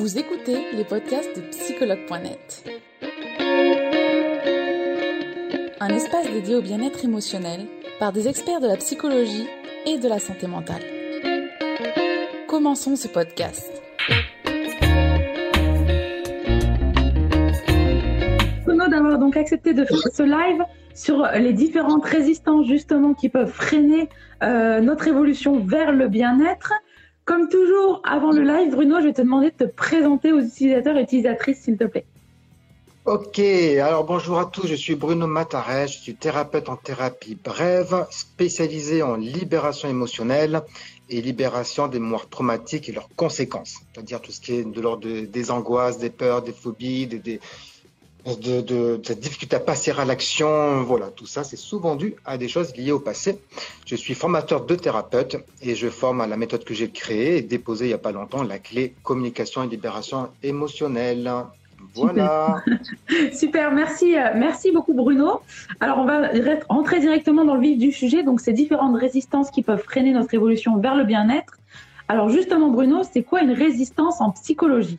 Vous écoutez les podcasts de psychologue.net. Un espace dédié au bien-être émotionnel par des experts de la psychologie et de la santé mentale. Commençons ce podcast. D'avoir donc accepté de faire ce live sur les différentes résistances justement qui peuvent freiner euh, notre évolution vers le bien-être. Comme toujours, avant le live, Bruno, je vais te demander de te présenter aux utilisateurs et utilisatrices, s'il te plaît. Ok, alors bonjour à tous, je suis Bruno Mataret, je suis thérapeute en thérapie brève, spécialisé en libération émotionnelle et libération des mémoires traumatiques et leurs conséquences, c'est-à-dire tout ce qui est de l'ordre des angoisses, des peurs, des phobies, des, des, de, de, cette difficulté à passer à l'action. Voilà, tout ça, c'est souvent dû à des choses liées au passé. Je suis formateur de thérapeute et je forme à la méthode que j'ai créée et déposée il n'y a pas longtemps, la clé communication et libération émotionnelle. Voilà. Super, merci, euh, merci beaucoup Bruno. Alors on va rentrer directement dans le vif du sujet, donc ces différentes résistances qui peuvent freiner notre évolution vers le bien-être. Alors justement Bruno, c'est quoi une résistance en psychologie?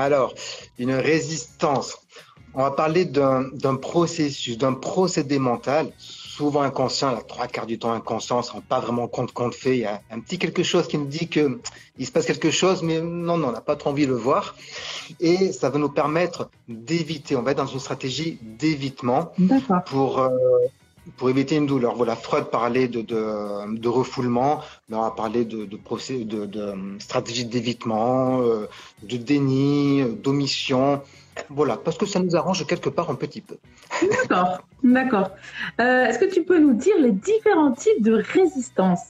Alors, une résistance. On va parler d'un processus, d'un procédé mental, souvent inconscient, la trois quarts du temps inconscient, on ne se rend pas vraiment compte qu'on le fait. Il y a un petit quelque chose qui nous dit que il se passe quelque chose, mais non, non, on n'a pas trop envie de le voir. Et ça va nous permettre d'éviter, on va être dans une stratégie d'évitement pour euh, pour éviter une douleur. Voilà, Freud parlait de, de, de refoulement, on a parlé de, de, procès, de, de stratégie d'évitement, euh, de déni, d'omission. Voilà, parce que ça nous arrange quelque part un petit peu. D'accord, d'accord. Euh, Est-ce que tu peux nous dire les différents types de résistance?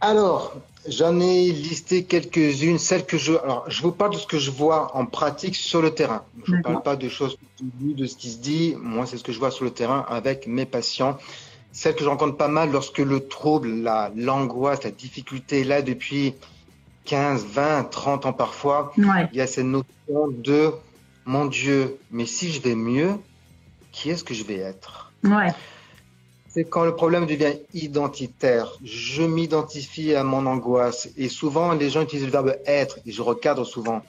Alors, J'en ai listé quelques-unes, celles que je. Alors, je vous parle de ce que je vois en pratique sur le terrain. Je ne parle pas de choses de ce qui se dit. Moi, c'est ce que je vois sur le terrain avec mes patients. Celles que je rencontre pas mal lorsque le trouble, la, l'angoisse, la difficulté est là depuis 15, 20, 30 ans parfois. Il y a cette notion de mon Dieu, mais si je vais mieux, qui est-ce que je vais être? Ouais c'est quand le problème devient identitaire. Je m'identifie à mon angoisse. Et souvent, les gens utilisent le verbe être, et je recadre souvent.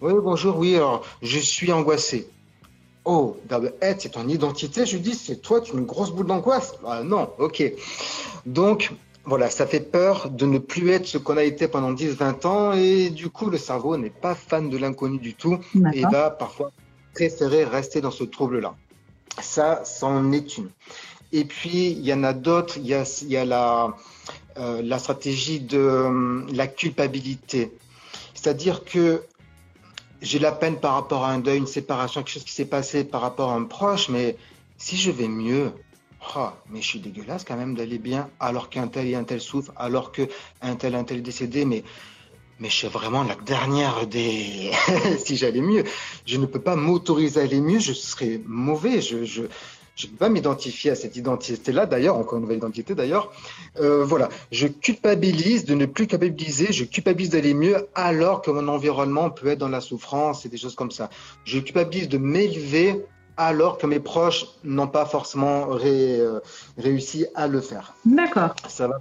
Oui, bonjour, oui, alors, je suis angoissé. Oh, verbe être, c'est ton identité. Je dis, c'est toi, tu es une grosse boule d'angoisse. Ah, non, ok. Donc, voilà, ça fait peur de ne plus être ce qu'on a été pendant 10, 20 ans. Et du coup, le cerveau n'est pas fan de l'inconnu du tout et va parfois préférer rester dans ce trouble-là. Ça, c'en est une. Et puis, il y en a d'autres. Il y a, euh, la stratégie de euh, la culpabilité. C'est-à-dire que j'ai la peine par rapport à un deuil, une séparation, quelque chose qui s'est passé par rapport à un proche, mais si je vais mieux, oh, mais je suis dégueulasse quand même d'aller bien, alors qu'un tel et un tel souffre, alors qu'un tel et un tel est décédé, mais mais je suis vraiment la dernière des. si j'allais mieux, je ne peux pas m'autoriser à aller mieux, je serais mauvais. Je, je pas m'identifier à cette identité-là, d'ailleurs, encore une nouvelle identité d'ailleurs. Euh, voilà, je culpabilise de ne plus culpabiliser, je culpabilise d'aller mieux alors que mon environnement peut être dans la souffrance et des choses comme ça. Je culpabilise de m'élever alors que mes proches n'ont pas forcément euh, réussi à le faire. D'accord. Ça va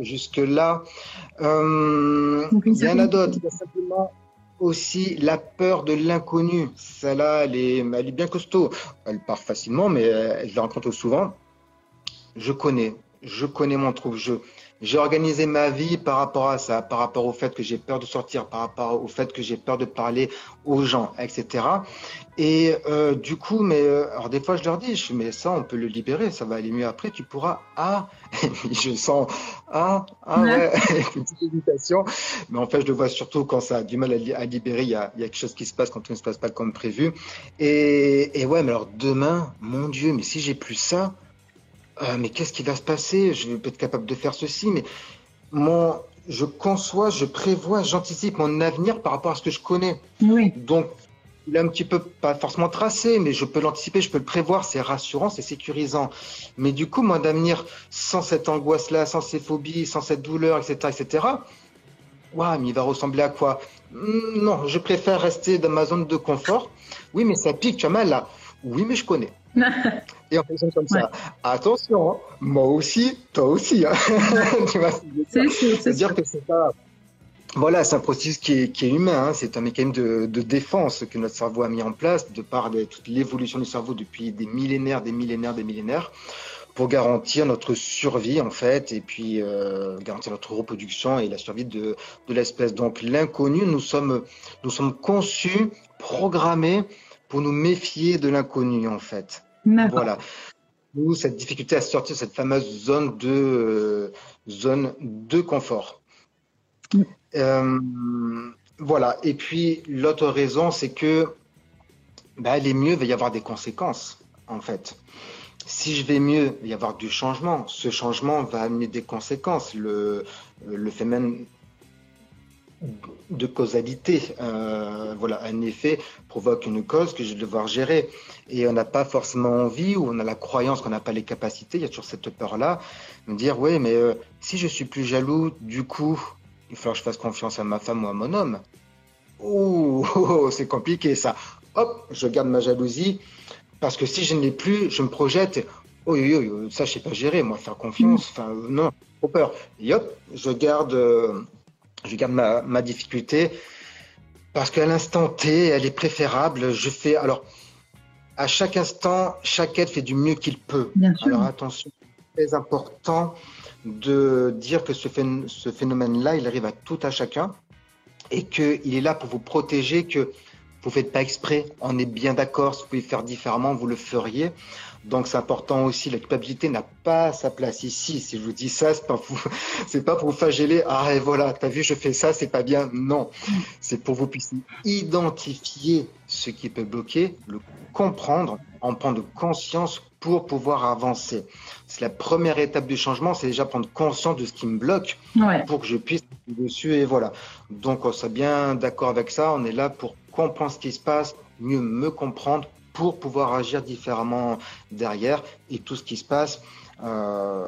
jusque-là. Euh, il y en a d'autres. Simplement aussi la peur de l'inconnu. Celle-là, elle est, elle est bien costaud. Elle part facilement, mais elle la rencontre souvent. Je connais, je connais mon trouble. Je, j'ai organisé ma vie par rapport à ça, par rapport au fait que j'ai peur de sortir, par rapport au fait que j'ai peur de parler aux gens, etc. Et euh, du coup, mais euh, alors des fois je leur dis, je mais ça on peut le libérer, ça va aller mieux après, tu pourras. Ah, je sens ah ah ouais, hésitation. Mais en fait, je le vois surtout quand ça a du mal à, libérer, il y, a, il y a quelque chose qui se passe quand tout ne se passe pas comme prévu. Et, et ouais, mais alors demain, mon Dieu, mais si j'ai plus ça euh, mais qu'est-ce qui va se passer? Je vais être capable de faire ceci, mais mon, je conçois, je prévois, j'anticipe mon avenir par rapport à ce que je connais. Oui. Donc, il est un petit peu pas forcément tracé, mais je peux l'anticiper, je peux le prévoir, c'est rassurant, c'est sécurisant. Mais du coup, mon avenir, sans cette angoisse-là, sans ces phobies, sans cette douleur, etc., etc., ouais, mais il va ressembler à quoi? Hmm, Non, je préfère rester dans ma zone de confort. Oui, mais ça pique, tu as mal là. Oui, mais je connais. Et on fait comme ça. Attention, moi aussi, toi aussi. Hein. c'est dire? que c'est pas. voilà, c'est un processus qui est, humain, hein. c'est un mécanisme de, défense que notre cerveau a mis en place de par toute l'évolution du cerveau depuis des millénaires, des millénaires, des millénaires, pour garantir notre survie en fait, et puis euh, garantir notre reproduction et la survie de, l'espèce. Donc l'inconnu, nous sommes, nous sommes conçus, programmés pour nous méfier de l'inconnu en fait. Voilà. Nous, cette difficulté à sortir de cette fameuse zone de, euh, zone de confort. Euh, voilà. Et puis l'autre raison, c'est que bah, aller mieux, il va y avoir des conséquences, en fait. Si je vais mieux, il va y avoir du changement. Ce changement va amener des conséquences. Le, le phénomène de causalité, euh, voilà, un effet provoque une cause que je vais devoir gérer. Et on n'a pas forcément envie ou on a la croyance qu'on n'a pas les capacités. Il y a toujours cette peur-là, de me dire, oui, mais euh, si je suis plus jaloux, du coup, il faut que je fasse confiance à ma femme ou à mon homme. Oh, c'est compliqué ça. Hop, je garde ma jalousie parce que si je ne l'ai plus, je me projette. Oh, ça, je sais pas gérer, moi, faire confiance. Enfin, non, trop peur. Et hop, je garde, euh, je garde ma, ma difficulté parce qu'à l'instant T, elle est préférable. Je fais alors à chaque instant, chaque être fait du mieux qu'il peut. Alors attention, très important de dire que ce phénomène-là, il arrive à tout à chacun et qu'il est là pour vous protéger, que vous faites pas exprès. On est bien d'accord. Si vous pouvez faire différemment, vous le feriez. Donc c'est important aussi. La culpabilité n'a pas sa place ici. Si je vous dis ça, c'est pas c'est pas pour vous flageller. Ah et voilà, t'as vu, je fais ça, c'est pas bien. Non, c'est pour vous puissiez identifier ce qui peut bloquer, le comprendre, en prendre conscience pour pouvoir avancer. C'est la première étape du changement, c'est déjà prendre conscience de ce qui me bloque pour que je puisse dessus et voilà. Donc on s'est bien d'accord avec ça. On est là pour comprendre ce qui se passe, mieux me comprendre pour pouvoir agir différemment derrière et tout ce qui se passe. Euh,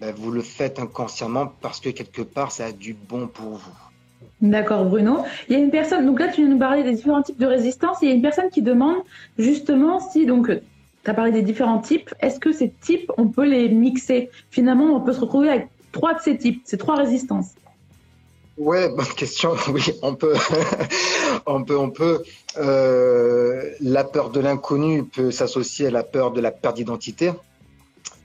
ben vous le faites inconsciemment parce que quelque part ça a du bon pour vous. D'accord, Bruno. Il y a une personne, donc là tu viens nous parler des différents types de résistance. Il y a une personne qui demande justement si, donc tu as parlé des différents types, est-ce que ces types, on peut les mixer? Finalement, on peut se retrouver avec trois de ces types, ces trois résistances. Ouais, bonne question. Oui, on peut, on peut, on peut. Euh, la peur de l'inconnu peut s'associer à la peur de la perte d'identité.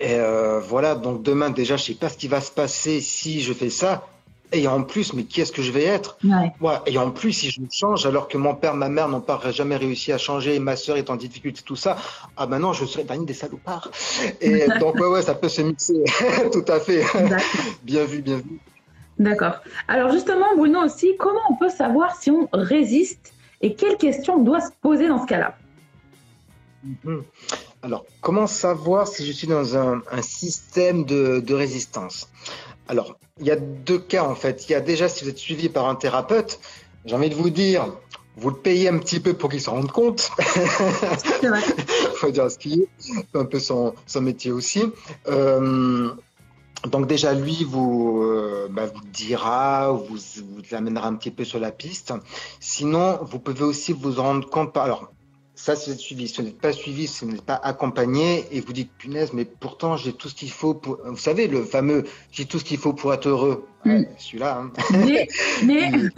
Et euh, voilà. Donc demain, déjà, je sais pas ce qui va se passer si je fais ça. Et en plus, mais qui est-ce que je vais être? Ouais. Et en plus, si je change, alors que mon père, ma mère n'ont pas jamais réussi à changer, et ma sœur est en difficulté, tout ça, ah ben non, je serais dernier des salopards. Et donc, ouais, ouais, ça peut se mixer. tout à fait. bien vu, bien vu. D'accord. Alors justement, Bruno aussi, comment on peut savoir si on résiste et quelles questions on doit se poser dans ce cas-là? Mhm. Alors, comment savoir si je suis dans un, système de, résistance? Alors, il y a deux cas en fait. Il y a déjà si vous êtes suivi par un thérapeute, j'ai envie de vous dire, vous le payez un petit peu pour qu'il se rende compte. Il faut dire ce qui est, un peu son, métier aussi. Euh, donc déjà, lui vous, euh, bah, vous dira, vous, vous amènera un petit peu sur la piste. Sinon, vous pouvez aussi vous rendre compte. Alors, ça, c'est suivi. Si vous n'êtes pas suivi, si vous n'êtes pas accompagné, et vous dites, punaise, mais pourtant, j'ai tout ce qu'il faut pour... Vous savez, le fameux, j'ai tout ce qu'il faut pour être heureux. Mm. Celui-là. Hein. Mais, mais...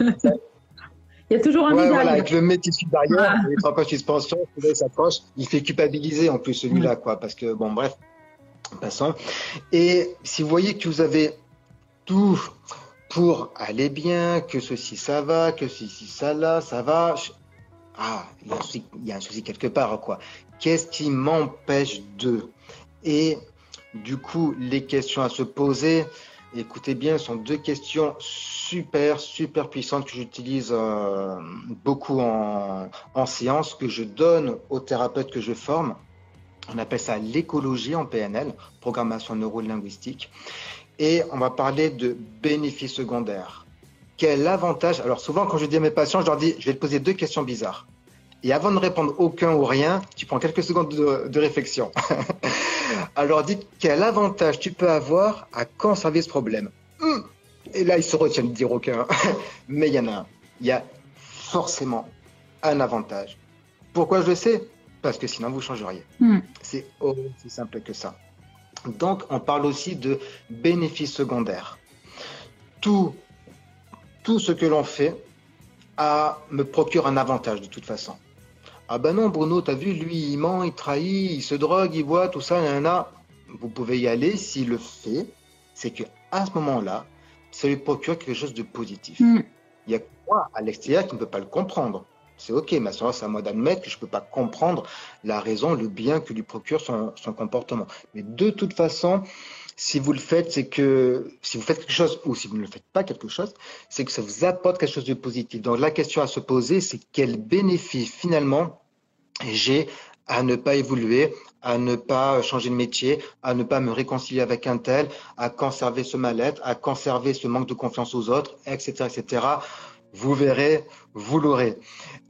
il y a toujours un ouais, voilà, avec le métier derrière, il les trois pas suspension, il s'approche, il fait culpabiliser en plus celui-là, mm. quoi, parce que bon, bref, passant. Et si vous voyez que vous avez tout pour aller bien, que ceci ça va, que ceci ça là, ça va, ah, il y, a un souci, quelque part, quoi. Qu'est-ce qui m'empêche de? Et du coup, les questions à se poser, écoutez bien, sont deux questions super, super puissantes que j'utilise euh, beaucoup en, en séance, que je donne aux thérapeutes que je forme. On appelle ça l'écologie en PNL, programmation neuro-linguistique. Et on va parler de bénéfices secondaires. Quel avantage? Alors souvent, quand je dis à mes patients, je leur dis, je vais te poser deux questions bizarres. Et avant de répondre aucun ou rien, tu prends quelques secondes de, réflexion. Alors dites quel avantage tu peux avoir à conserver ce problème? Hum. Et là, ils se retiennent de dire aucun. Mais il y en a un. Il y a forcément un avantage. Pourquoi je le sais? Parce que sinon vous changeriez. Hmm. C'est aussi simple que ça. Donc, on parle aussi de bénéfices secondaires. Tout, tout ce que l'on fait a, me procure un avantage de toute façon. Ah ben non, Bruno, t'as vu, lui, il ment, il trahit, il se drogue, il boit, tout ça, il y en a. Vous pouvez y aller s'il le fait, c'est que à ce moment-là, ça lui procure quelque chose de positif. Mm. Il y a moi à l'extérieur qui ne peut pas le comprendre? C'est ok, mais c'est à moi d'admettre que je ne peux pas comprendre la raison, le bien que lui procure son, son comportement. Mais de toute façon, si vous le faites, c'est que si vous faites quelque chose ou si vous ne le faites pas quelque chose, c'est que ça vous apporte quelque chose de positif. Donc la question à se poser, c'est quel bénéfice finalement j'ai à ne pas évoluer, à ne pas changer de métier, à ne pas me réconcilier avec un tel, à conserver ce mal-être, à conserver ce manque de confiance aux autres, etc., etc. Vous verrez, vous l'aurez.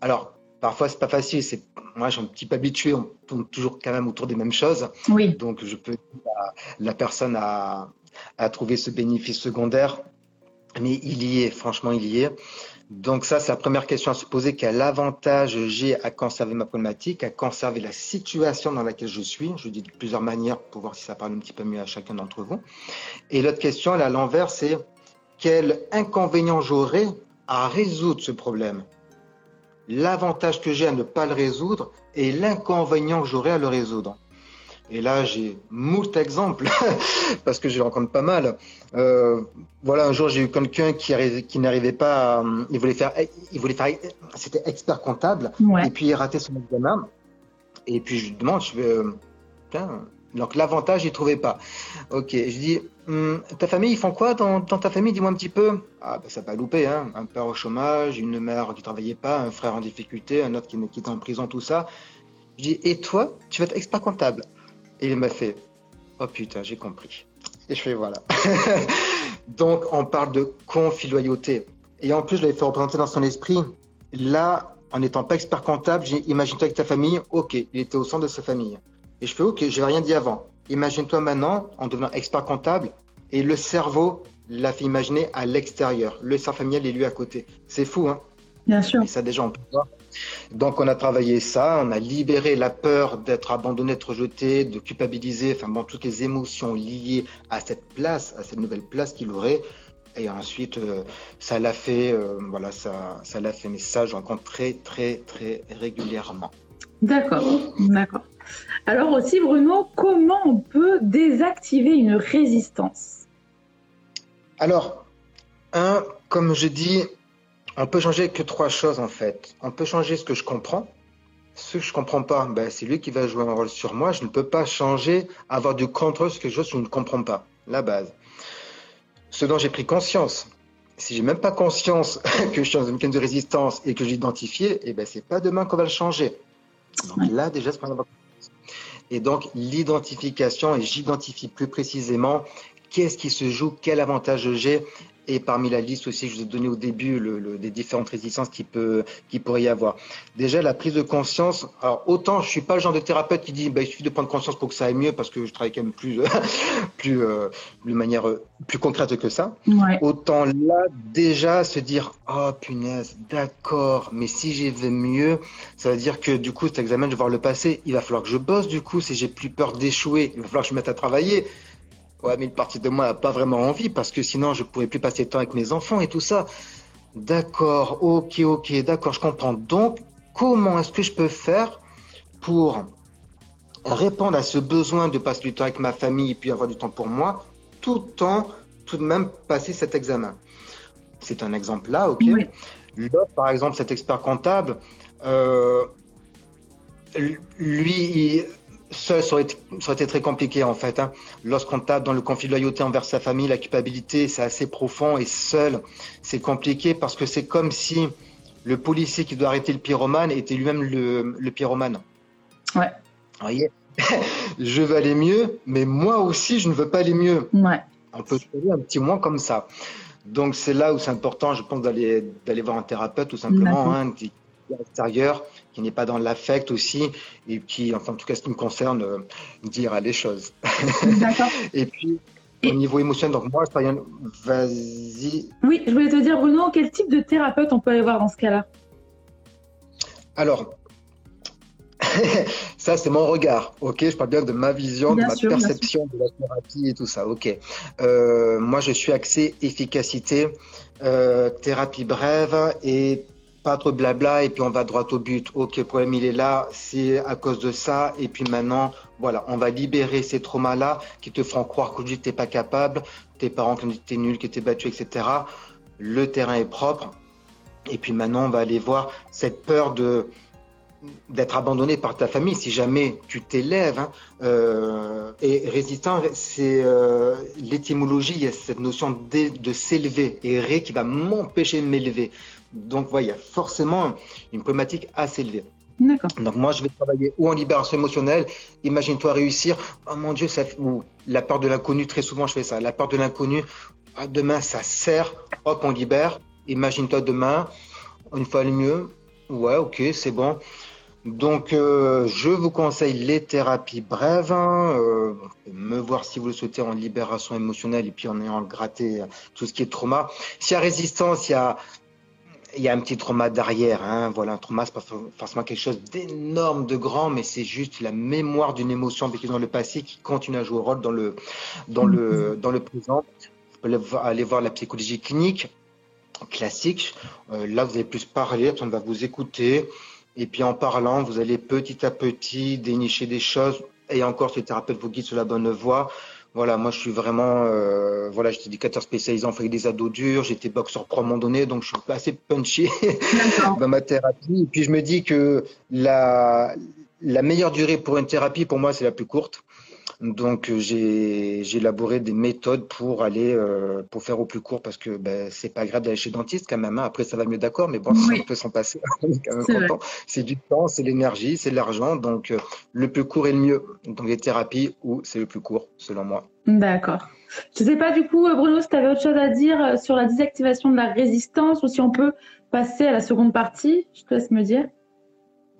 Alors, parfois, c'est pas facile. C'est moi, je suis un petit peu habitué. On tourne toujours quand même autour des mêmes choses. Oui. Donc, je peux la, la personne à, à trouver ce bénéfice secondaire, mais il y est. Franchement, il y est. Donc ça, c'est la première question à se poser. Quel avantage j'ai à conserver ma problématique, à conserver la situation dans laquelle je suis? Je dis de plusieurs manières pour voir si ça parle un petit peu mieux à chacun d'entre vous. Et l'autre question, à l'envers, c'est quel inconvénient j'aurais à résoudre ce problème L'avantage que j'ai à ne pas le résoudre et l'inconvénient que j'aurais à le résoudre. Et là, j'ai moult exemples parce que je rencontre pas mal. Euh, voilà, un jour, j'ai eu quelqu'un qui, qui n'arrivait pas. À, il voulait faire, il voulait faire, c'était expert comptable. Ouais. Et puis il ratait son examen. Et puis je lui demande, je vais, tiens, donc l'avantage, il trouvait pas. Ok, je dis, hum, ta famille, ils font quoi dans, ta famille? Dis-moi un petit peu. Ah, ben, ça n'a pas loupé, hein. Un père au chômage, une mère qui travaillait pas, un frère en difficulté, un autre qui, qui était en prison, tout ça. Je dis, et toi, tu vas être expert comptable Et il m'a fait, oh putain, j'ai compris. Et je fais, voilà. Donc, on parle de confilialité. Et en plus, je l'avais fait représenter dans son esprit. Là, en n'étant pas expert comptable, imagine-toi avec ta famille, ok, il était au centre de sa famille. Et je fais, ok, je n'ai rien dit avant. Imagine-toi maintenant en devenant expert comptable et le cerveau l'a fait imaginer à l'extérieur. Le cerveau familial est lui à côté. C'est fou, hein Bien sûr. Et ça, déjà, on peut voir. Donc, on a travaillé ça, on a libéré la peur d'être abandonné, d'être rejeté, de culpabiliser, enfin bon, toutes les émotions liées à cette place, à cette nouvelle place qu'il aurait. Et ensuite, euh, ça l'a fait, euh, voilà, ça, ça l'a fait. Mais ça, je rencontre très, très, très régulièrement. D'accord, d'accord. Alors aussi, Bruno, comment on peut désactiver une résistance? Alors, un, comme je dis, on peut changer que trois choses en fait. On peut changer ce que je comprends. Ce que je comprends pas, ben, c'est lui qui va jouer un rôle sur moi. Je ne peux pas changer, avoir du contrôle sur quelque chose que je ne comprends pas. La base. Ce dont j'ai pris conscience. Si j'ai même pas conscience que je suis dans une mécanisme de résistance et que j'ai identifié, eh ben, c'est pas demain qu'on va le changer. Donc là, déjà, c'est pas Et donc, l'identification, et j'identifie plus précisément qu'est-ce qui se joue, quel avantage j'ai. Et parmi la liste aussi, je vous ai donné au début le, le- des différentes résistances qui, peut, qui pourrait y avoir. Déjà, la prise de conscience. Alors, autant je suis pas le genre de thérapeute qui dit bah, il suffit de prendre conscience pour que ça aille mieux, parce que je travaille quand même plus, plus euh, de manière euh, plus concrète que ça. Ouais. Autant là, déjà, se dire Oh punaise, d'accord, mais si j'y vais mieux, ça veut dire que du coup, cet examen, je vais voir le passer. Il va falloir que je bosse, du coup, si j'ai plus peur d'échouer, il va falloir que je me mette à travailler. Ouais, mais une partie de moi n'a pas vraiment envie parce que sinon, je pourrais plus passer de temps avec mes enfants et tout ça. D'accord, ok, ok, d'accord, je comprends. Donc, comment est-ce que je peux faire pour répondre à ce besoin de passer du temps avec ma famille et puis avoir du temps pour moi, tout en tout de même passer cet examen? C'est un exemple là, ok. Oui. L'autre, par exemple, cet expert comptable, euh, lui, il- seul, ça aurait, été, ça aurait été très compliqué en fait. Hein. Lorsqu'on tape dans le conflit de loyauté envers sa famille, la culpabilité, c'est assez profond et seul, c'est compliqué parce que c'est comme si le policier qui doit arrêter le pyromane était lui-même le, le pyromane. Ouais. Vous voyez? Je veux aller mieux, mais moi aussi, je ne veux pas aller mieux. Ouais. On peut trouver un petit moins comme ça. Donc c'est là où c'est important, je pense, d'aller d'aller voir un thérapeute tout simplement, D'accord. hein, qui qui n'est pas dans l'affect aussi, et qui, enfin en tout cas ce qui me concerne, euh, dira les choses. D'accord. Et puis Et- au niveau émotionnel, donc moi, vas-y. Oui, je voulais te dire, Bruno, quel type de thérapeute on peut aller voir dans ce cas-là? Alors, ça, c'est mon regard. Ok, je parle bien de ma vision, de ma perception de la thérapie et tout ça. Ok? Euh, moi, je suis axé efficacité, euh, thérapie brève et pas trop blabla et puis on va droit au but. Ok, le problème il est là, c'est à cause de ça et puis maintenant, voilà, on va libérer ces traumas-là qui te feront croire que tu n'es pas capable, tes parents qui ont dit que tu es nul, que tu es battu, etc. Le terrain est propre. Et puis maintenant, on va aller voir cette peur de d'être abandonné par ta famille si jamais tu t'élèves. Hein, euh, et résistant, c'est euh, l'étymologie, il y a cette notion de, de s'élever et ré qui va m'empêcher de m'élever. Donc, voilà, il y a forcément une problématique s'élever. D'accord. Donc, moi, je vais travailler ou en libération émotionnelle. Imagine-toi réussir. Oh mon Dieu, ça, ou la peur de l'inconnu, très souvent, je fais ça. La peur de l'inconnu, ah, demain, ça sert. Hop, on libère. Imagine-toi demain, une fois le mieux. Ouais, ok, c'est bon. Donc, euh, je vous conseille les thérapies brèves. Hein, euh, me voir si vous le souhaitez en libération émotionnelle et puis en ayant gratté tout ce qui est trauma. S'il y a résistance, il y a, il y a un petit trauma derrière. Hein, voilà, un trauma, c'est pas forcément quelque chose d'énorme, de grand, mais c'est juste la mémoire d'une émotion vécue dans le passé qui continue à jouer un rôle dans le, dans le, dans le présent. Vous pouvez aller voir la psychologie clinique classique. Euh, là, vous allez plus parler, on va vous écouter. Et puis en parlant, vous allez petit à petit dénicher des choses. Et encore, ce thérapeute vous guide sur la bonne voie. Voilà, moi je suis vraiment, euh, voilà, j'étais éducateur spécialisé en fait des ados durs, j'étais boxeur pro à un moment donné, donc je suis assez punchy dans ma thérapie. Et puis je me dis que la, la meilleure durée pour une thérapie, pour moi, c'est la plus courte. Donc euh, j'ai élaboré des méthodes pour aller euh, pour faire au plus court parce que ben, c'est pas grave d'aller chez le dentiste quand même. Hein. Après ça va mieux d'accord, mais bon, on peut s'en passer. c'est du temps, c'est l'énergie, c'est de l'argent. Donc euh, le plus court est le mieux. Donc les thérapies où c'est le plus court selon moi. D'accord. Je sais pas du coup Bruno si tu avais autre chose à dire sur la désactivation de la résistance ou si on peut passer à la seconde partie. Je te laisse me dire.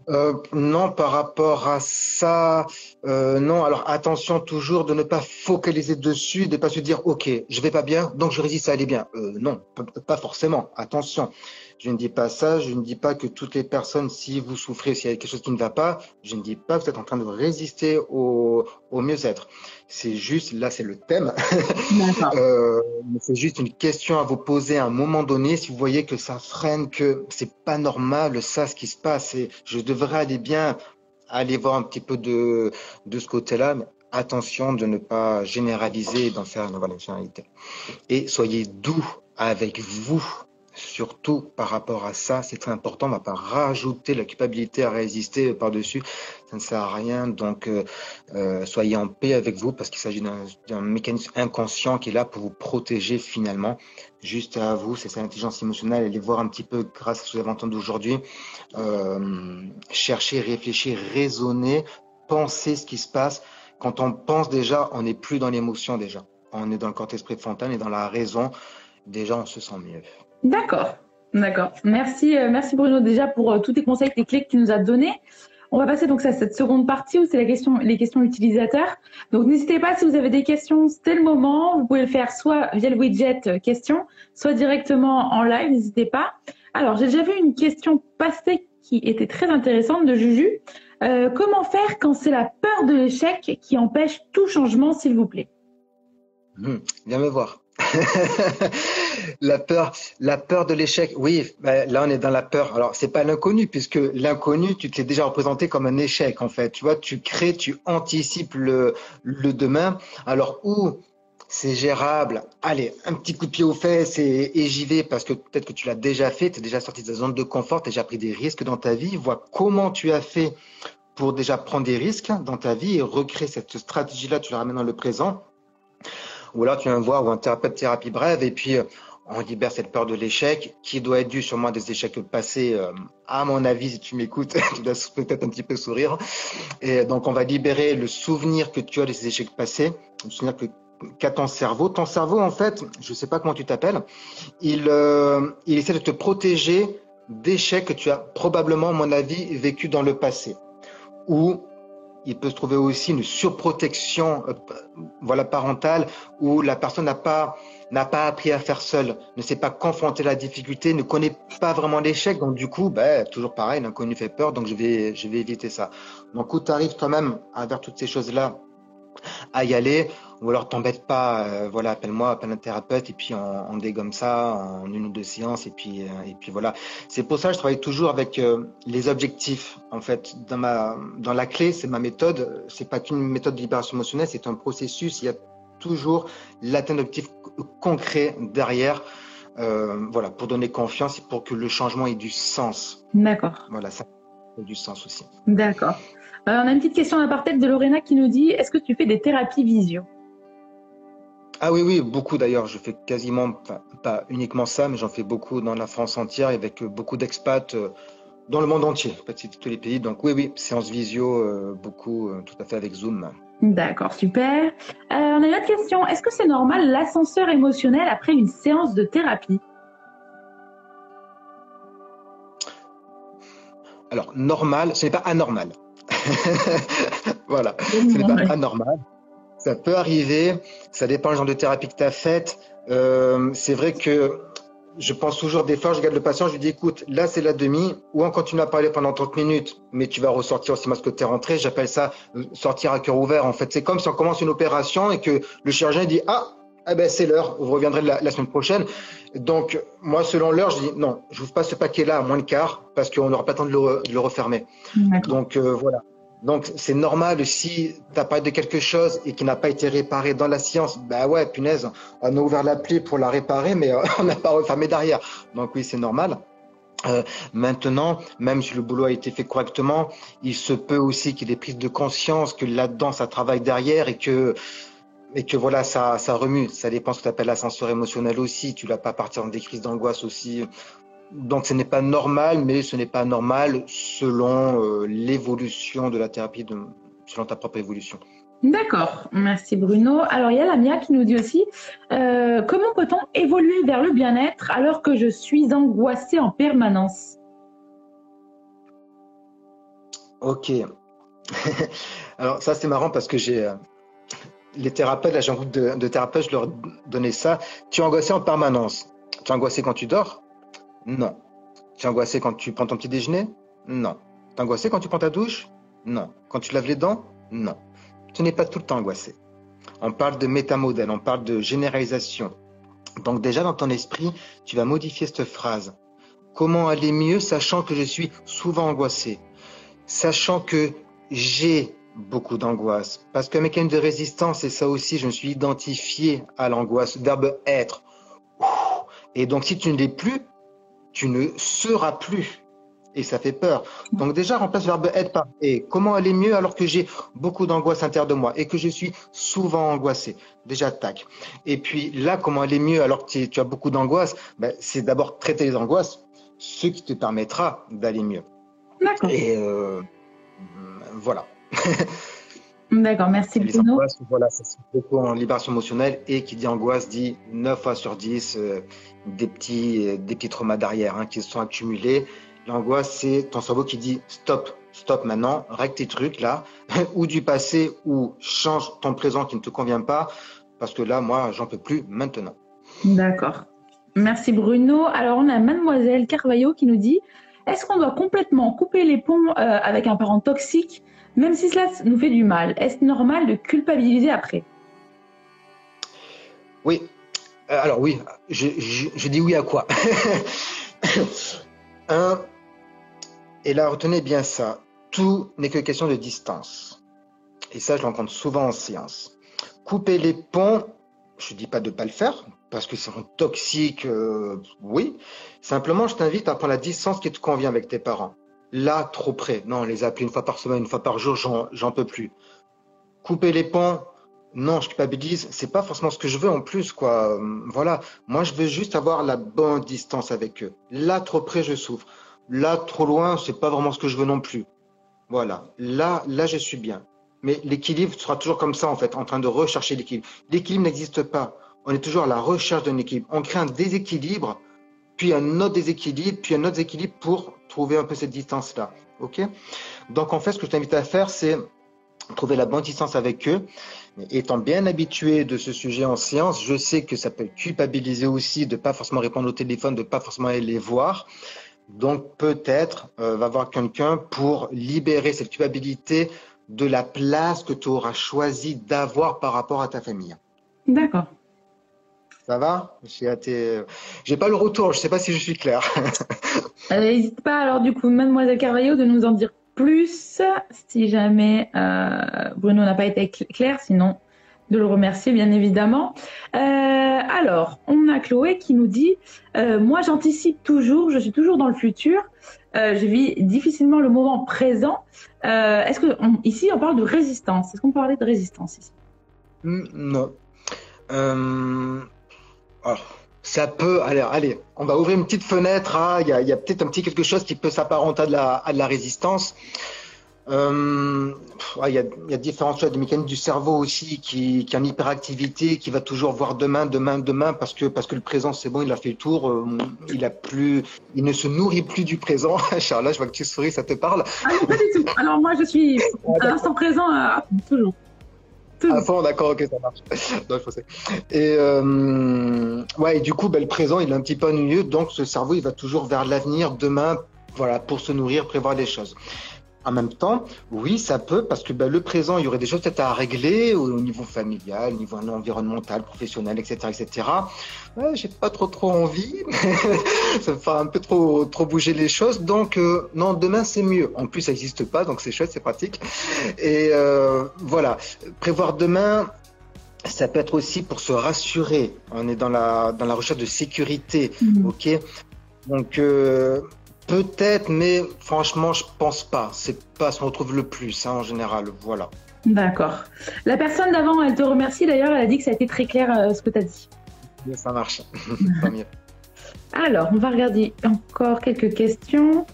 Euh, non, par rapport à ça, euh, non. Alors attention toujours de ne pas focaliser dessus, de ne pas se dire ok, je vais pas bien, donc je résiste à aller bien. Euh, non, pas forcément. Attention. Je ne dis pas ça, je ne dis pas que toutes les personnes, si vous souffrez, s'il y a quelque chose qui ne va pas, je ne dis pas que vous êtes en train de résister au, au mieux-être. C'est juste, là c'est le thème, euh, c'est juste une question à vous poser à un moment donné. Si vous voyez que ça freine, que c'est pas normal, ça ce qui se passe, et je devrais aller bien, aller voir un petit peu de, de ce côté-là, mais attention de ne pas généraliser dans faire une généralité. Et soyez doux avec vous surtout par rapport à ça, c'est très important. On ne va pas rajouter la culpabilité à résister par-dessus. Ça ne sert à rien. Donc, euh, euh, soyez en paix avec vous parce qu'il s'agit d'un mécanisme inconscient qui est là pour vous protéger finalement. Juste à vous, c'est cette intelligence émotionnelle. Allez voir un petit peu grâce à ce que vous avez entendu aujourd'hui. Euh, chercher, réfléchir, raisonner, penser ce qui se passe. Quand on pense déjà, on n'est plus dans l'émotion déjà. On est dans le cortex préfrontal et dans la raison. Déjà, on se sent mieux. D'accord, d'accord. Merci, euh, merci Bruno déjà pour euh, tous tes conseils, tes clés que tu nous as données. On va passer donc à cette seconde partie où c'est la question, les questions utilisateurs. Donc n'hésitez pas si vous avez des questions, c'était le moment. Vous pouvez le faire soit via le widget euh, questions, soit directement en live. N'hésitez pas. Alors j'ai déjà vu une question passée qui était très intéressante de Juju. comment faire quand c'est la peur de l'échec qui empêche tout changement, s'il vous plaît? Mmh, Viens me voir. la peur, la peur de l'échec. Oui, ben, là on est dans la peur. Alors c'est pas l'inconnu puisque l'inconnu, tu te l'es déjà représenté comme un échec en fait. Tu vois, tu crées, tu anticipes le, le demain. Alors où c'est gérable? Allez, un petit coup de pied aux fesses et, j'y vais parce que peut-être que tu l'as déjà fait, tu es déjà sorti de ta zone de confort, tu as déjà pris des risques dans ta vie. Vois comment tu as fait pour déjà prendre des risques dans ta vie et recréer cette stratégie-là, tu la ramènes dans le présent. Ou alors tu viens voir ou un thérapeute thérapie brève et puis euh, on libère cette peur de l'échec qui doit être due sûrement des échecs passés. Euh, à mon avis, si tu m'écoutes, tu dois peut-être un petit peu sourire. Et donc, on va libérer le souvenir que tu as de ces échecs passés, le souvenir qu'a ton cerveau. Ton cerveau, en fait, je ne sais pas comment tu t'appelles, il, euh, il essaie de te protéger d'échecs que tu as probablement, à mon avis, vécu dans le passé. Ou il peut se trouver aussi une surprotection euh, voilà, parentale où la personne n'a pas n'a pas appris à faire seul, ne s'est pas confronté à la difficulté, ne connaît pas vraiment l'échec. Donc du coup, ben, toujours pareil, l'inconnu fait peur, donc je vais, je vais éviter ça. Donc où tu arrives quand même à faire toutes ces choses-là, à y aller, ou alors t'embête pas, euh, voilà, appelle-moi, appelle un thérapeute, et puis on, on, dégomme ça en une ou deux séances, et puis, euh, et puis voilà. C'est pour ça que je travaille toujours avec euh, les objectifs, en fait. Dans, ma, dans la clé, c'est ma méthode, c'est pas qu'une méthode de libération émotionnelle, c'est un processus, il y a toujours l'atteinte d'objectifs concrets derrière, voilà, pour donner confiance et pour que le changement ait du sens. D'accord. Voilà, ça a du sens aussi. D'accord. on a une petite question à part tête de Lorena qui nous dit, est-ce que tu fais des thérapies visio? Ah oui, oui, beaucoup d'ailleurs. Je fais quasiment, pas uniquement ça, mais j'en fais beaucoup dans la France entière avec beaucoup d'expats euh, dans le monde entier, pas tous les pays. Donc oui, oui, séance visio, euh, beaucoup, euh, tout à fait avec Zoom. D'accord, super. on a une autre question. Est-ce que c'est normal l'ascenseur émotionnel après une séance de thérapie? Alors, normal, ce n'est pas anormal. voilà, ce n'est pas anormal. Ça peut arriver, ça dépend du genre de thérapie que tu as faite. Euh, c'est vrai que je pense toujours des fois, je regarde le patient, je lui dis écoute, là c'est la demi, ou on continue à parler pendant 30 minutes, mais tu vas ressortir aussi parce que tu es rentré. J'appelle ça euh, sortir à cœur ouvert. En fait, c'est comme si on commence une opération et que le chirurgien dit ah, eh ben c'est l'heure, vous reviendrez la, semaine prochaine. Donc moi, selon l'heure, je dis non, je n'ouvre pas ce paquet-là à moins de quart parce qu'on n'aura pas le temps de le, de le refermer. Donc euh, voilà. Donc, c'est normal si tu as parlé de quelque chose et qui n'a pas été réparé dans la science, bah ouais, punaise, on a ouvert la plaie pour la réparer, mais euh, on n'a pas refermé derrière. Donc oui, c'est normal. Euh, maintenant, même si le boulot a été fait correctement, il se peut aussi qu'il y ait des prises de conscience que là-dedans ça travaille derrière et que et que voilà ça ça remue. Ça dépend ce que tu appelles l'ascenseur émotionnel aussi. Tu l'as pas partir dans des crises d'angoisse aussi donc ce n'est pas normal, mais ce n'est pas normal selon euh, l'évolution de la thérapie, de, selon ta propre évolution. D'accord, merci Bruno. Alors il y a Lamia qui nous dit aussi, euh, comment peut-on évoluer vers le bien-être alors que je suis angoissée en permanence? Ok. alors ça c'est marrant parce que j'ai... Euh, les thérapeutes, là j'ai un groupe de, de thérapeutes, je leur donnais ça. Tu es angoissé en permanence. Tu es angoissé quand tu dors? Non. Tu es angoissé quand tu prends ton petit déjeuner? Non. Tu es angoissé quand tu prends ta douche? Non. Quand tu laves les dents? Non. Tu n'es pas tout le temps angoissé. On parle de métamodèle, on parle de généralisation. Donc déjà dans ton esprit, tu vas modifier cette phrase. Comment aller mieux sachant que je suis souvent angoissé? Sachant que j'ai beaucoup d'angoisse. Parce qu'un mécanisme de résistance, et ça aussi, je me suis identifié à l'angoisse, verbe être. Et donc si tu ne l'es plus, tu ne seras plus. Et ça fait peur. Donc déjà, remplace le verbe être par et. Comment aller mieux alors que j'ai beaucoup d'angoisse intérieure de moi et que je suis souvent angoissé? Déjà, tac. Et puis là, comment aller mieux alors que tu as beaucoup d'angoisse? Ben, C'est d'abord traiter les angoisses, ce qui te permettra d'aller mieux. D'accord. Et euh, voilà. D'accord, merci les Angoisses, voilà, ça se beaucoup en libération émotionnelle et qui dit angoisse dit 9 fois sur 10 euh, des petits, euh, des petits traumas derrière hein, qui se sont accumulés. L'angoisse, c'est ton cerveau qui dit stop, stop maintenant, règle tes trucs là, ou du passé, ou change ton présent qui ne te convient pas, parce que là, moi, j'en peux plus maintenant. D'accord. Merci Bruno. Alors, on a Mademoiselle Carvalho qui nous dit est-ce qu'on doit complètement couper les ponts euh, avec un parent toxique même si cela nous fait du mal, est-ce normal de culpabiliser après? Oui. Euh, alors oui, je, dis oui à quoi? Un, et là, retenez bien ça, tout n'est que question de distance. Et ça, je l'encontre souvent en séance. Couper les ponts, je ne dis pas de ne pas le faire, parce que c'est toxique, euh, oui. Simplement, je t'invite à prendre la distance qui te convient avec tes parents. Là, trop près. Non, les appeler une fois par semaine, une fois par jour, j'en peux plus. Couper les ponts, non, je culpabilise. C'est pas forcément ce que je veux en plus, quoi. Voilà. Moi, je veux juste avoir la bonne distance avec eux. Là, trop près, je souffre. Là, trop loin, c'est pas vraiment ce que je veux non plus. Voilà. Là, là, je suis bien. Mais l'équilibre sera toujours comme ça, en fait, en train de rechercher l'équilibre. L'équilibre n'existe pas. On est toujours à la recherche d'un équilibre. On crée un déséquilibre puis un autre déséquilibre, puis un autre déséquilibre pour trouver un peu cette distance-là. Ok? Donc en fait, ce que je t'invite à faire, c'est trouver la bonne distance avec eux, étant bien habitué de ce sujet en séance, je sais que ça peut culpabiliser aussi de pas forcément répondre au téléphone, de pas forcément aller les voir. Donc peut-être euh, va voir quelqu'un pour libérer cette culpabilité de la place que tu auras choisi d'avoir par rapport à ta famille. D'accord. Ça va J'ai pas le retour, je sais pas si je suis clair. Euh, n'hésite pas alors du coup, mademoiselle Carvalho, de nous en dire plus si jamais euh, Bruno n'a pas été clair, sinon de le remercier bien évidemment. Euh, alors, on a Chloé qui nous dit euh, Moi j'anticipe toujours, je suis toujours dans le futur, je vis difficilement le moment présent. Est-ce que ici on parle de résistance Est-ce qu'on parler de résistance ici? Hmm, Non. Oh, ça peut. Allez, allez, on va ouvrir une petite fenêtre. Hein. Il y a, peut-être un petit quelque chose qui peut s'apparenter à, de la, à de la résistance. Euh, il, y a, il, y a, différentes choses, des mécanismes du cerveau aussi qui, qui en hyperactivité, qui va toujours voir demain, demain, demain, parce que parce que le présent c'est bon, il a fait le tour, euh, il a plus, il ne se nourrit plus du présent. Charles, je vois que tu souris, ça te parle ah, Pas du tout. Alors moi, je suis à l'instant présent, toujours. À fond, d'accord, ok, ça marche. je et euh, ouais, et du coup, ben, le présent, il est un petit peu ennuyeux, donc ce cerveau, il va toujours vers l'avenir, demain, voilà, pour se nourrir, prévoir les choses. En même temps, oui, ça peut, parce que ben, le présent, il y aurait des choses peut-être à régler au, niveau familial, au niveau environnemental, professionnel, etc., etc. Ouais, j'ai pas trop trop envie, ça me fait un peu trop trop bouger les choses. Donc euh, non, demain c'est mieux. En plus, ça n'existe pas, donc c'est chouette, c'est pratique. Et euh, voilà, prévoir demain, ça peut être aussi pour se rassurer. On est dans la, dans la recherche de sécurité, mmh. ok? Donc, euh, Peut-être, mais franchement, je pense pas. C'est pas ce qu'on retrouve le plus hein, en général. Voilà. D'accord. La personne d'avant, elle te remercie d'ailleurs. Elle a dit que ça a été très clair euh, ce que tu as dit. ça marche. Alors, on va regarder encore quelques questions.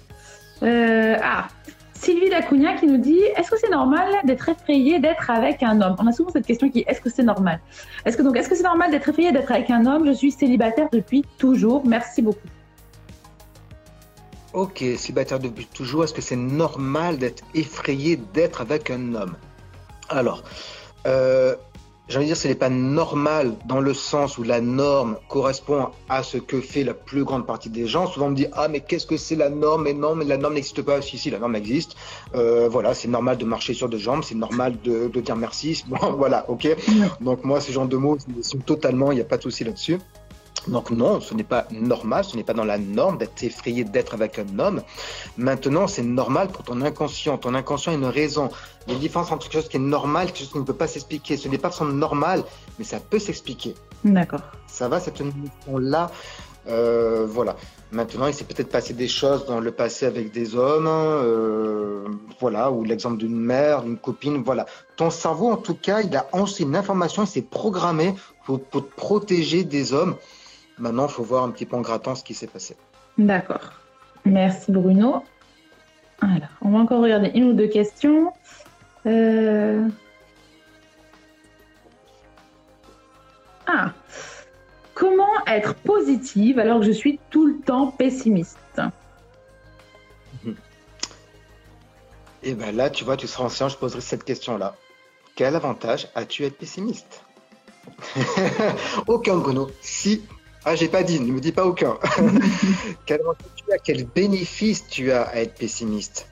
Euh, ah, Sylvie Lacounia qui nous dit Est-ce que c'est normal d'être effrayé d'être avec un homme? On a souvent cette question qui est-ce que c'est normal? Est-ce que donc est-ce que c'est normal d'être effrayé d'être avec un homme? Je suis célibataire depuis toujours. Merci beaucoup. Ok, célibataire depuis toujours, est-ce que c'est normal d'être effrayé d'être avec un homme? Alors, euh, j'ai envie de dire, ce n'est pas normal dans le sens où la norme correspond à ce que fait la plus grande partie des gens. Souvent on me dit ah mais qu'est-ce que c'est la norme? Mais non, mais la norme n'existe pas. Si si, la norme existe. Euh, voilà, c'est normal de marcher sur deux jambes, c'est normal de, de, dire merci. Bon, voilà, ok. Donc moi, ce genre de mots, c'est totalement, il n'y a pas de souci là-dessus. Donc non, ce n'est pas normal, ce n'est pas dans la norme d'être effrayé d'être avec un homme. Maintenant, c'est normal pour ton inconscient. Ton inconscient a une raison. Il y a une différence entre quelque chose qui est normal et quelque chose qui ne peut pas s'expliquer. Ce n'est pas forcément normal, mais ça peut s'expliquer. D'accord. Ça va, cette notion-là. Euh, voilà. Maintenant, il s'est peut-être passé des choses dans le passé avec des hommes, euh, voilà, ou l'exemple d'une mère, d'une copine, voilà. Ton cerveau, en tout cas, il a ancien une information, il s'est programmé pour, pour te protéger des hommes. Maintenant, il faut voir un petit peu en grattant ce qui s'est passé. D'accord. Merci Bruno. Alors, on va encore regarder une ou deux questions. Euh, ah, comment être positive alors que je suis tout le temps pessimiste Et eh bien là, tu vois, tu seras ancien, je poserai cette question-là. Quel avantage as-tu à être pessimiste? Aucun, Bruno. Si ah, j'ai pas dit, ne me dis pas aucun. quel, tu as, quel bénéfice tu as à être pessimiste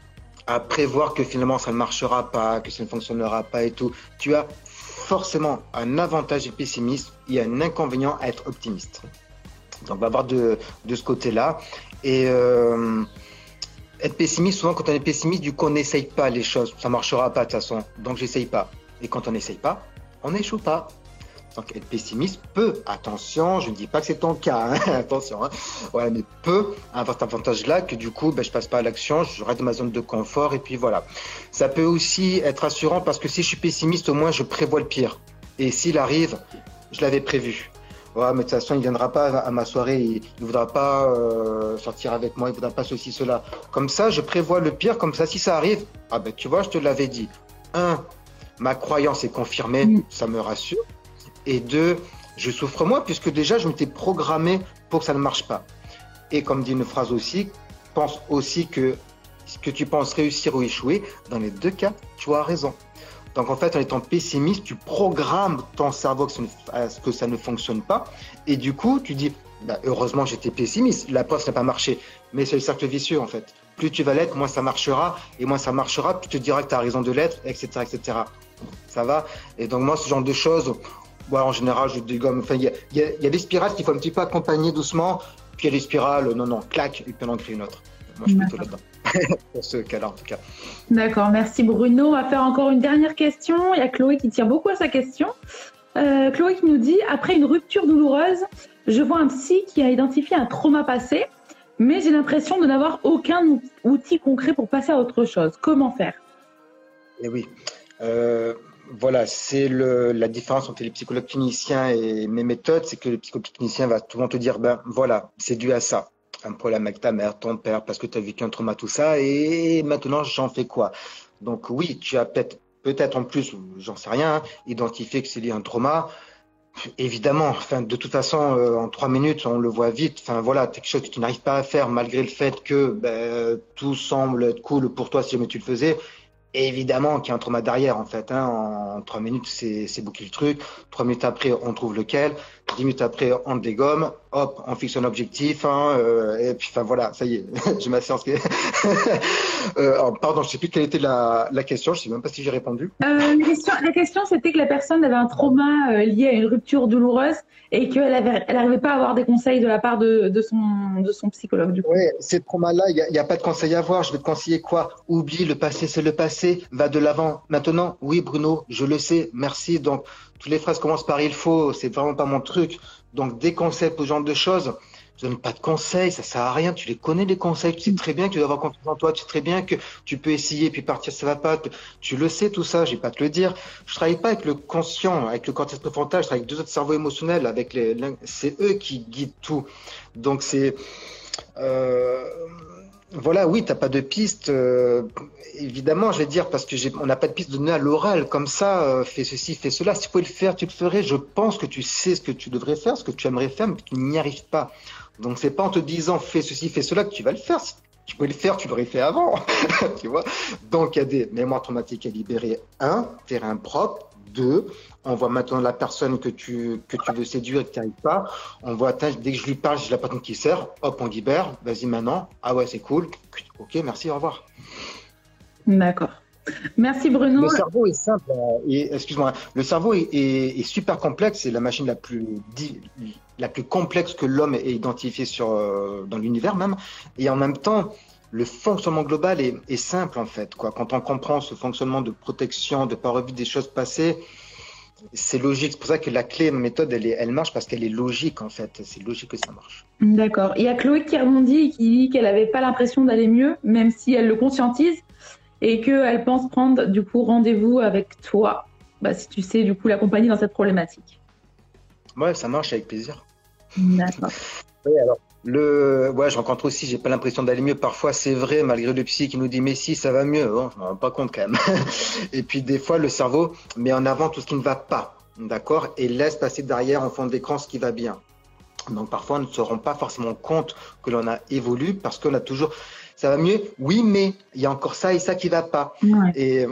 À prévoir que finalement ça ne marchera pas, que ça ne fonctionnera pas et tout. Tu as forcément un avantage à pessimiste et un inconvénient à être optimiste. Donc, on va voir de, de ce côté-là. Et euh, être pessimiste, souvent quand on est pessimiste, du coup, on n'essaye pas les choses. Ça marchera pas de toute façon. Donc, j'essaye pas. Et quand on n'essaye pas, on n'échoue pas. Donc être pessimiste peut, attention, je ne dis pas que c'est ton cas, hein, attention, hein, ouais, mais peut avoir cet avantage-là que du coup, ben, je passe pas à l'action, je reste dans ma zone de confort et puis voilà. Ça peut aussi être rassurant parce que si je suis pessimiste, au moins je prévois le pire. Et s'il arrive, je l'avais prévu. Ouais, mais de toute façon, il viendra pas à ma soirée, il, ne voudra pas euh, sortir avec moi, il voudra pas ceci, cela. Comme ça, je prévois le pire, comme ça, si ça arrive, ah ben tu vois, je te l'avais dit. Un, ma croyance est confirmée, ça me rassure. Et deux, je souffre moins puisque déjà je m'étais programmé pour que ça ne marche pas. Et comme dit une phrase aussi, pense aussi que ce que tu penses réussir ou échouer, dans les deux cas, tu as raison. Donc en fait, en étant pessimiste, tu programmes ton cerveau à ce que ça ne fonctionne pas. Et du coup, tu dis, bah, heureusement j'étais pessimiste, la poste n'a pas marché. Mais c'est le cercle vicieux en fait. Plus tu vas l'être, moins ça marchera. Et moins ça marchera, plus tu te diras que tu as raison de l'être, etc., etc. Ça va? Et donc moi, ce genre de choses, en général, je dégomme. Enfin, il y, y, a des spirales qu'il faut un petit peu accompagner doucement. Puis il y a des spirales, non, non, clac, et puis on en crée une autre. Moi, je suis plutôt là-dedans. pour ce cas-là, en tout cas. D'accord, merci Bruno. On va faire encore une dernière question. Il y a Chloé qui tient beaucoup à sa question. Euh, Chloé qui nous dit Après une rupture douloureuse, je vois un psy qui a identifié un trauma passé, mais j'ai l'impression de n'avoir aucun outil concret pour passer à autre chose. Comment faire? Eh oui. Euh, voilà, c'est la différence entre les psychologues cliniciens et mes méthodes, c'est que le psychologue clinicien va souvent te dire, ben voilà, c'est dû à ça un problème avec ta mère, ton père, parce que tu as vécu un trauma, tout ça, et maintenant j'en fais quoi? Donc oui, tu as peut-être, peut-être en plus, j'en sais rien, identifié que c'est lié à un trauma. Évidemment, enfin, de toute façon, euh, en trois minutes, on le voit vite. Enfin, voilà, quelque chose que tu n'arrives pas à faire malgré le fait que ben, tout semble être cool pour toi si jamais tu le faisais. Évidemment qu'il y a un trauma derrière, en fait. Hein. En trois minutes, c'est boucler le truc. Trois minutes après, on trouve lequel. Dix minutes après, on dégomme hop, on fixe un objectif, hein, euh, et puis enfin voilà, ça y est, j'ai ma séance. euh, pardon, je sais plus quelle était la, la question, je sais même pas si j'ai répondu. Euh, la question, c'était que la personne avait un trauma euh, lié à une rupture douloureuse et qu'elle n'arrivait elle pas à avoir des conseils de la part de, de son, de son psychologue. Oui, ces traumas-là, il n'y a, a, pas de conseil à avoir. Je vais te conseiller quoi? Oublie le passé, c'est le passé, va de l'avant. Maintenant, oui Bruno, je le sais, merci. Donc, toutes les phrases commencent par il faut, c'est vraiment pas mon truc. Donc, des conseils pour ce genre de choses, je donne pas de conseils, ça sert à rien. Tu les connais les conseils, tu sais très bien que tu dois avoir confiance en toi, tu sais très bien que tu peux essayer puis partir, ça va pas. Tu le sais tout ça, je vais pas te le dire. Je travaille pas avec le conscient, avec le cortex préfrontal, je travaille avec deux autres cerveaux émotionnels, avec les, c'est eux qui guident tout. Donc c'est voilà, oui, t'as pas de piste. Euh, évidemment, je vais dire parce que on n'a pas de piste donnée à l'oral comme ça. Euh, fais ceci, fais cela. Si tu pouvais le faire, tu le ferais. Je pense que tu sais ce que tu devrais faire, ce que tu aimerais faire, mais tu n'y arrives pas. Donc c'est pas en te disant fais ceci, fais cela que tu vas le faire. Si tu pouvais le faire, tu l'aurais fait avant. tu vois. Donc il y a des mémoires à libérer. Un, terrain propre. Deux, on voit maintenant la personne que tu, que tu veux séduire et que tu n'arrives pas. On voit, dès que je lui parle, j'ai la personne qui sert. Hop, on libère. Vas-y maintenant. Ah ouais, c'est cool. Ok, merci, au revoir. D'accord. Merci Bruno. Le cerveau est simple. Et, excuse-moi, le cerveau est, super complexe. C'est la machine la plus, la plus complexe que l'homme ait identifiée sur, euh, dans l'univers même. Et en même temps, le fonctionnement global est, est, simple en fait. Quoi. Quand on comprend ce fonctionnement de protection, de pas revivre des choses passées, c'est logique. C'est pour ça que la clé, ma méthode, elle, est, elle marche parce qu'elle est logique en fait. C'est logique que ça marche. D'accord. Il y a Chloé qui rebondit et qui dit qu'elle n'avait pas l'impression d'aller mieux, même si elle le conscientise et qu'elle pense prendre du coup rendez-vous avec toi, bah, si tu sais du coup l'accompagner dans cette problématique. Ouais, ça marche avec plaisir. D'accord. oui, alors le, ouais, je rencontre aussi, j'ai pas l'impression d'aller mieux. Parfois, c'est vrai, malgré le psy qui nous dit, mais si, ça va mieux. Bon, je m'en rends pas compte quand même. et puis, des fois, le cerveau met en avant tout ce qui ne va pas. D'accord? Et laisse passer derrière en fond d'écran ce qui va bien. Donc, parfois, on ne se rend pas forcément compte que l'on a évolué parce qu'on a toujours, ça va mieux. Oui, mais il y a encore ça et ça qui va pas. Et,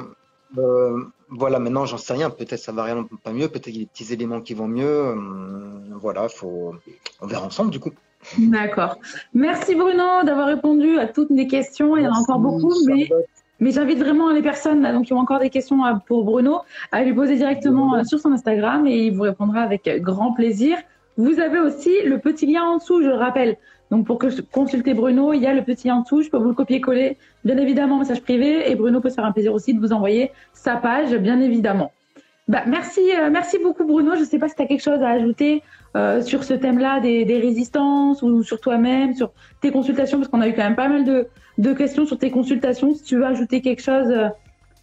euh, voilà, maintenant, j'en sais rien. Peut-être ça va rien pas mieux. Peut-être qu'il y a des petits éléments qui vont mieux. Hum, voilà, faut, on verra ensemble, du coup. D'accord. Merci Bruno d'avoir répondu à toutes les questions. Il y en a encore beaucoup, mais, mais j'invite vraiment les personnes donc, qui ont encore des questions pour Bruno à lui poser directement euh, sur son Instagram et il vous répondra avec grand plaisir. Vous avez aussi le petit lien en dessous, je le rappelle. Donc pour consulter Bruno, il y a le petit lien en dessous. Je peux vous le copier-coller, bien évidemment, message privé. Et Bruno peut se faire un plaisir aussi de vous envoyer sa page, bien évidemment. Bah, merci, euh, merci beaucoup Bruno. Je ne sais pas si tu as quelque chose à ajouter euh, sur ce thème-là des, résistances ou sur toi-même, sur tes consultations, parce qu'on a eu quand même pas mal de, questions sur tes consultations. Si tu veux ajouter quelque chose euh,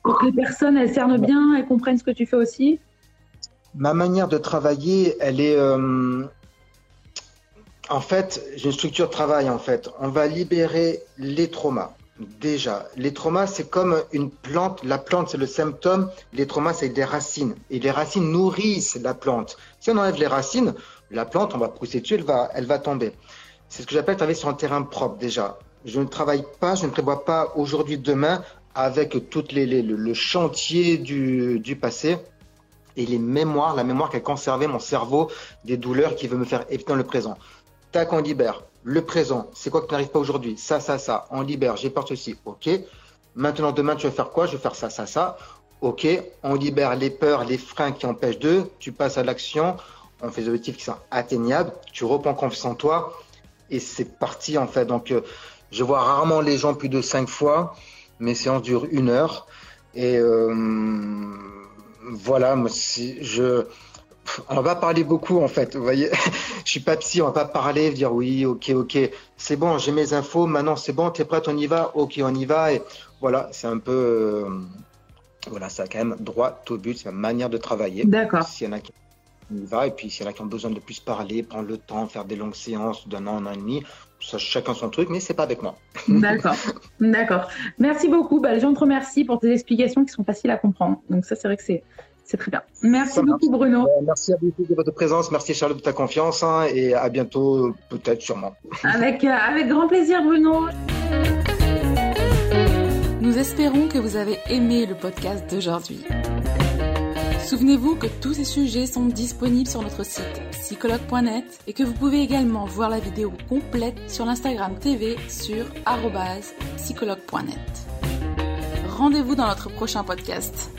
pour que les personnes elles cernent bien, elles comprennent ce que tu fais aussi. Ma manière de travailler, elle est, en fait, j'ai une structure de travail. En fait, on va libérer les traumas. Déjà, les traumas, c'est comme une plante. La plante, c'est le symptôme. Les traumas, c'est des racines. Et les racines nourrissent la plante. Si on enlève les racines, la plante, on va pousser dessus, elle va, elle va tomber. C'est ce que j'appelle travailler sur un terrain propre déjà. Je ne travaille pas, je ne prévois pas aujourd'hui, demain, avec tout les, les, le chantier du, du passé et les mémoires, la mémoire qu'a conservé mon cerveau des douleurs qui veut me faire éviter dans le présent. Tac, on libère. Le présent, c'est quoi qui n'arrive pas aujourd'hui? Ça, ça, ça. On libère, j'ai peur ceci. OK. Maintenant, demain, tu vas faire quoi? Je vais faire ça, ça, ça. OK. On libère les peurs, les freins qui empêchent d'eux. Tu passes à l'action. On fait des objectifs qui sont atteignables. Tu reprends confiance en toi. Et c'est parti, en fait. Donc, euh, je vois rarement les gens plus de cinq fois. Mes séances durent une heure. Et euh, voilà, moi, si je on va pas parler beaucoup en fait. Vous voyez, je suis pas psy, on va pas parler, dire oui, ok, ok, c'est bon, j'ai mes infos, maintenant c'est bon, tu es prête, on y va, ok, on y va. Et voilà, c'est un peu, euh, voilà, ça a quand même droit au but, c'est ma manière de travailler. D'accord. S'il y en a qui on y va, et puis s'il y en a qui ont besoin de plus parler, prendre le temps, faire des longues séances d'un an, un an et demi, ça, chacun son truc, mais c'est pas avec moi. D'accord, d'accord. Merci beaucoup. Bah, les gens te remercient pour tes explications qui sont faciles à comprendre. Donc ça, c'est vrai que c'est c'est très bien. Merci beaucoup, Bruno. Euh, merci à vous de votre présence. Merci, Charlotte, de ta confiance. Hein, et à bientôt, peut-être, sûrement. Avec, euh, avec grand plaisir, Bruno. Nous espérons que vous avez aimé le podcast d'aujourd'hui. Souvenez-vous que tous ces sujets sont disponibles sur notre site psychologue.net et que vous pouvez également voir la vidéo complète sur l'Instagram TV sur psychologue.net. Rendez-vous dans notre prochain podcast.